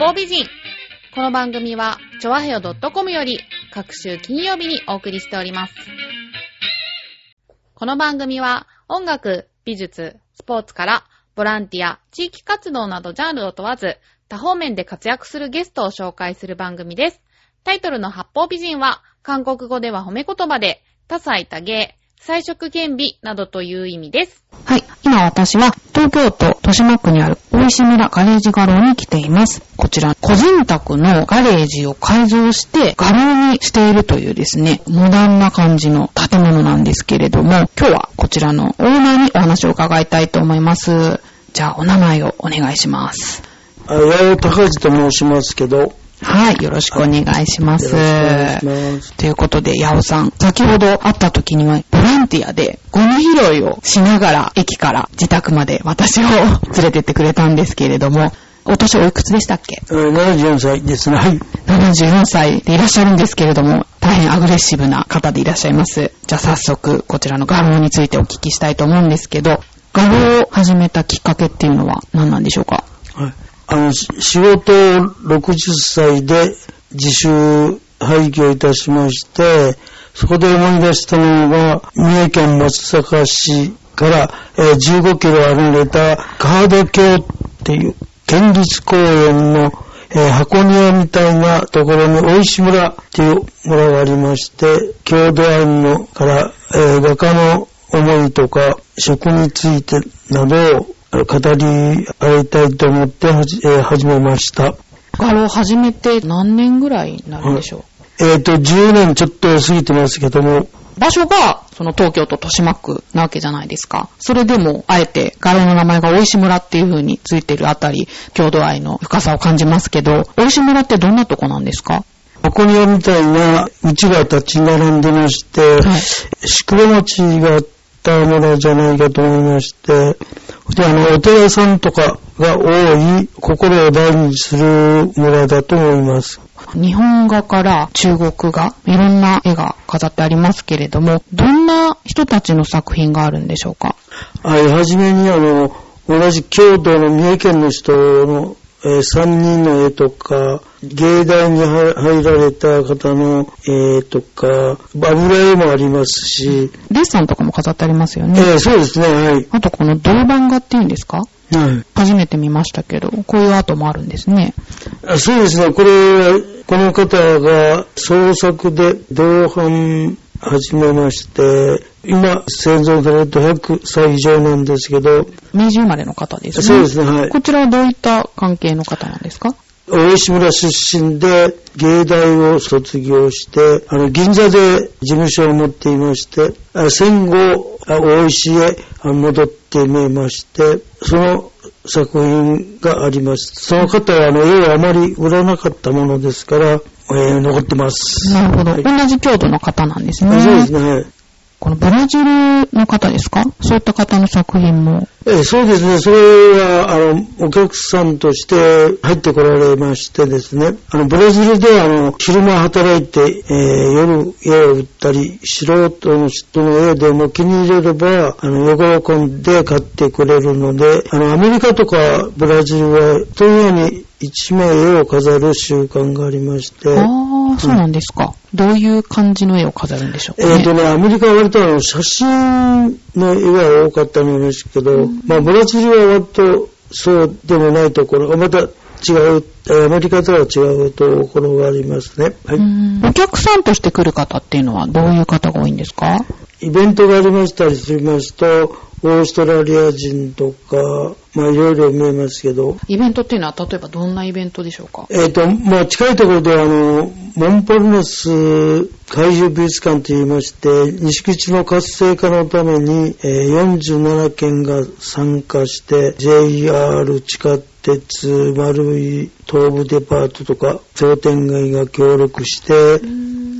方美人。この番組は、ちょわへよ .com より、各週金曜日にお送りしております。この番組は、音楽、美術、スポーツから、ボランティア、地域活動などジャンルを問わず、多方面で活躍するゲストを紹介する番組です。タイトルの八方美人は、韓国語では褒め言葉で、多彩多芸、彩色兼美などという意味です。はい。今私は東京都豊島区にある大石村ガレージ画廊に来ています。こちら、個人宅のガレージを改造して画廊にしているというですね、モダンな感じの建物なんですけれども、今日はこちらのオーナーにお話を伺いたいと思います。じゃあ、お名前をお願いします。あ八尾隆二と申しますけど、よはい。よろしくお願いしまろす。しくお願いします。ということで、ヤオさん、先ほど会った時には、ンティアでゴミ拾いをしながら、駅から自宅まで私を連れてってくれたんですけれども、お年おいくつでしたっけ？えー74歳ですね。はい。?74 歳でいらっしゃるんですけれども、大変アグレッシブな方でいらっしゃいます。じゃあ早速、こちらの画廊についてお聞きしたいと思うんですけど、画廊を始めたきっかけっていうのは何なんでしょうか？はい。あの、し仕事を60歳で自主廃業いたしまして、そこで思い出したのが、三重県松阪市から、15キロ離れたカード橋っていう県立公園の、箱庭みたいなところに大石村っていう村がありまして、郷土愛のから、画家の思いとか食についてなどを語り合いたいと思って、始めました。画廊始めて何年ぐらいになるんでしょう、えっ、と、10年ちょっと過ぎてますけども、場所が、その東京都豊島区なわけじゃないですか。それでも、あえて、画廊の名前が大石村っていう風についてるあたり、郷土愛の深さを感じますけど、大石村ってどんなとこなんですか？箱庭みたいな家が立ち並んでまして、はい宿場町があった村じゃないかと思いまして、で、あの、お寺さんとかが多い、心を大事にする村だと思います。日本画から中国画、いろんな絵が飾ってありますけれども、どんな人たちの作品があるんでしょうか？はい、はじめにあの、同じ京都の三重県の人の、えー三人の絵とか、芸大に入入られた方の絵とか、油絵もありますし、デッサンとかも飾ってありますよね。えーそうですね、はい。あとこの銅板画っていうんですか？はい初めて見ましたけど、こういうアートもあるんですね。あそうですね、これ、この方が創作で銅版始めまして、今、生存されると100歳以上なんですけど、明治生まれの方ですね。そうですね、はい。こちらはどういった関係の方なんですか？大石村出身で芸大を卒業して、あの、銀座で事務所を持っていまして、あ戦後、あ大石へあ戻ってみまして、その作品があります。その方はあの、絵をあまり売らなかったものですから、えー残ってます。なるほど。はい同じ郷土の方なんですね。あそうですね、はい。このブラジルの方ですか？そういった方の作品も。えーそうですね、それは、あの、お客さんとして入ってこられましてですね、あの、ブラジルでは、あの、昼間働いて、えー夜絵を売ったり、素人の人の絵でも気に入れれば、あの、喜んで買ってくれるので、あの、アメリカとかブラジルは、というように一枚絵を飾る習慣がありまして、ああ、そうなんですか。どういう感じの絵を飾るんでしょうかね。えっ、とね、アメリカは割とあの写真の絵が多かったのですけど、まあブラジルは割とそうでもないところがまた違う、えーアメリカとは違うところがありますね。はい。うんお客さんとして来る方っていうのはどういう方が多いんですか？イベントがありましたりしますと、オーストラリア人とか、まあいろいろ見えますけど、イベントっていうのは例えばどんなイベントでしょうか？えっ、と、まあ、近いところでは、あの、モンパルナス怪獣美術館と言いまして、西口の活性化のために、えー47県が参加して、JR 地下鉄、丸い東部デパートとか、商店街が協力して、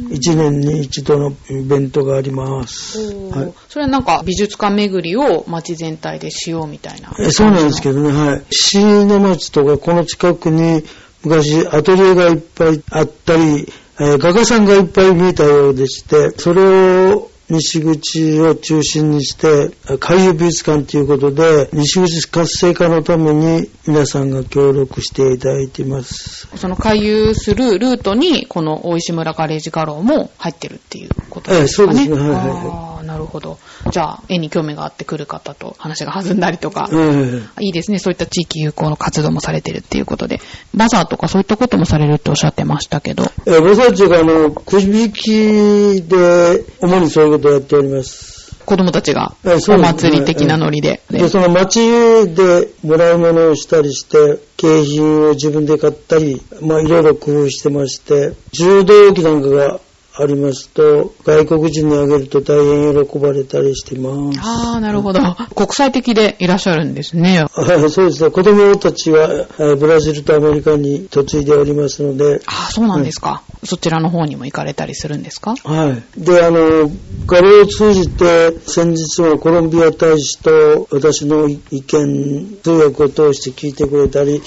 1年に一度のイベントがあります。はいそれはなんか美術館巡りを街全体でしようみたいな。えそうなんですけどね、はい。椎名町とかこの近くに昔アトリエがいっぱいあったり、えー画家さんがいっぱい見えたようでして、それを西口を中心にして、海遊美術館ということで、西口活性化のために皆さんが協力していただいています。その回遊するルートに、この大石村ガレージ画廊も入ってるっていうことですかね。ええ、そうですね。はいはい、はい。なるほど。じゃあ、絵に興味があってくる方と話が弾んだりとか、えー、いいですね。そういった地域友好の活動もされてるっていうことで、バザーとかそういったこともされるっておっしゃってましたけど。えー、バザーっていうか、あの、くじ引きで、主にそういうことをやっております。子供たちがお祭り的なノリで。で、その街でもらい物をしたりして、景品を自分で買ったり、まあいろいろ工夫してまして、柔道着なんかがありますと、外国人にあげると大変喜ばれたりしてます。ああ、なるほど。国際的でいらっしゃるんですね。はい、そうですね。子供たちはブラジルとアメリカに嫁いでおりますので。ああ、そうなんですか、うん、そちらの方にも行かれたりするんですか？はい。で、あの、画廊を通じて、先日はコロンビア大使と私の意見、通訳を通して聞いてくれたり、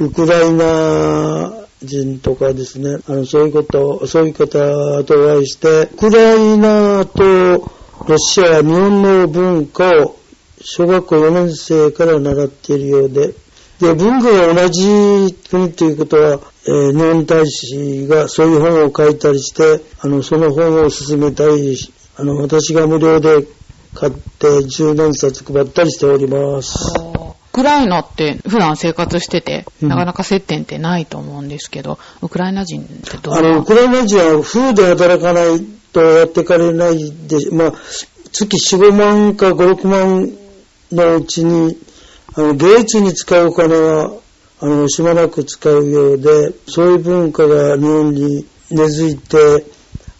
ウクライナ人とかですね、あの、そういうこと、そういう方とお会いして、ウクライナとロシアは、日本の文化を小学校4年生から習っているようで、で、文化が同じ国ということは、えー、日本大使がそういう本を書いたりして、あの、その本を進めたり、あの、私が無料で買って十何冊配ったりしております。クライナって普段生活してて、なかなか接点ってないと思うんですけど、ウクライナ人ってどう？あの、ウクライナ人は風で働かないとやってかれないで、まあ、月4、5万か5、6万のうちに、あの、芸術に使うお金は、あの、しばらく使うようで、そういう文化が日本に根付いて、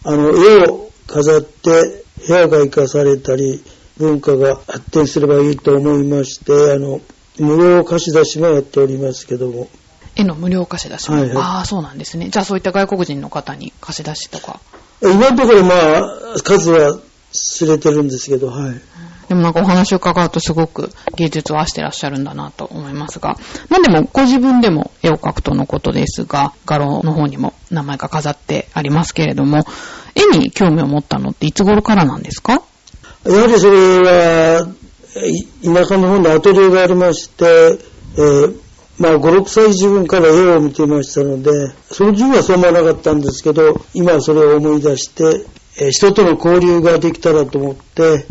あの、絵を飾って部屋が生かされたり、文化が発展すればいいと思いまして、あの、無料貸し出しもやっておりますけども。絵の無料貸し出しも、はいはい、ああ、そうなんですね。じゃあそういった外国人の方に貸し出しとか。今のところまあ、数は知れてるんですけど、はい。でもなんかお話を伺うとすごく芸術を愛してらっしゃるんだなと思いますが、なんでもご自分でも絵を描くとのことですが、画廊の方にも名前が飾ってありますけれども、絵に興味を持ったのっていつ頃からなんですか？やはりそれは、田舎の方にアトリエがありまして、えー、まあ、5、6歳自分から絵を見ていましたので、その自分はそう思わなかったんですけど、今はそれを思い出して、えー、人との交流ができたらと思って、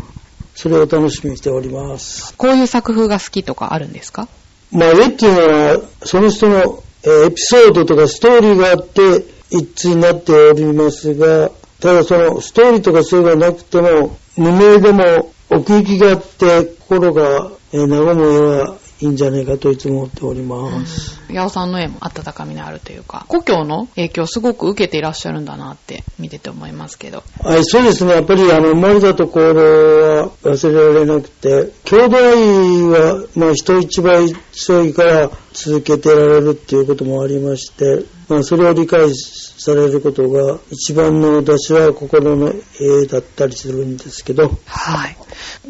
それを楽しみにしております。こういう作風が好きとかあるんですか？まあ、絵っていうのは、その人の、えー、エピソードとかストーリーがあって、一致になっておりますが、ただそのストーリーとかそういうのがなくても、無名でも奥行きがあって心が和む絵はいいんじゃないかといつも思っております。八尾さんの絵も温かみのあるというか、故郷の影響をすごく受けていらっしゃるんだなって見てて思いますけど。はい、そうですね。やっぱりあの、生まれたところは忘れられなくて、兄弟は、まあ人一倍強いから続けてられるっていうこともありまして、まあそれを理解されることが一番の私は心の絵だったりするんですけど。はい。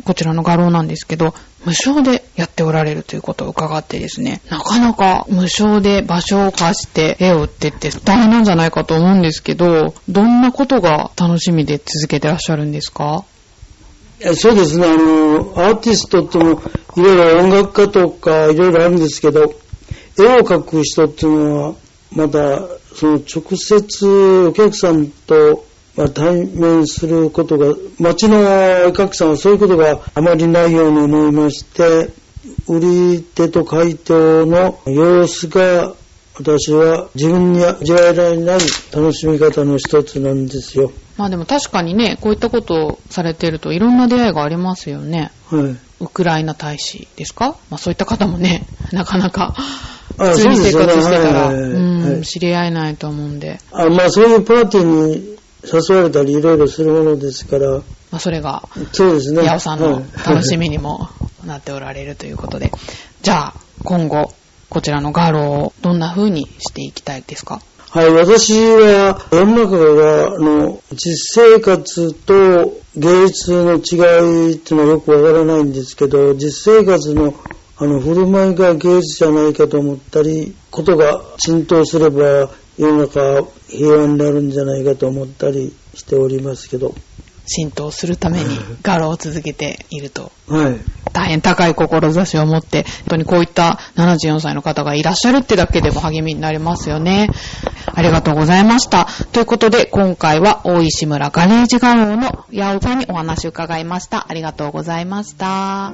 こちらの画廊なんですけど、無償でやっておられるということを伺ってですね、なかなか無償で場所を貸して絵を売ってって大変なんじゃないかと思うんですけど、どんなことが楽しみで続けてらっしゃるんですか？そうですね、あの、アーティストっても、いろいろ音楽家とかいろいろあるんですけど、絵を描く人っていうのは、まだ、その直接お客さんとあ、対面することが、町の絵描きさんはそういうことがあまりないように思いまして、売り手と買い手の様子が私は自分に味わえられない楽しみ方の一つなんですよ。まあでも確かにね、こういったことをされてるといろんな出会いがありますよね。はい。ウクライナ大使ですか？まあそういった方もね、なかなか普通に生活してたら、うん、知り合えないと思うんで。あまあそういうパーティーに誘われたりいろいろするものですから。まあ、それが、そうですね。八尾さんの楽しみにもなっておられるということで。じゃあ、今後、こちらのガローをどんな風にしていきたいですか？はい、私は世の中が、あの、実生活と芸術の違いっていうのはよくわからないんですけど、実生活のあの、振る舞いが芸術じゃないかと思ったり、ことが浸透すれば世の中平和になるんじゃないかと思ったりしておりますけど。浸透するために柄を続けていると、大変高い志を持って本当にこういった74歳の方がいらっしゃるってだけでも励みになりますよね。ありがとうございました。ということで今回は大石村ガレージ画廊の八尾さんにお話を伺いました。ありがとうございました。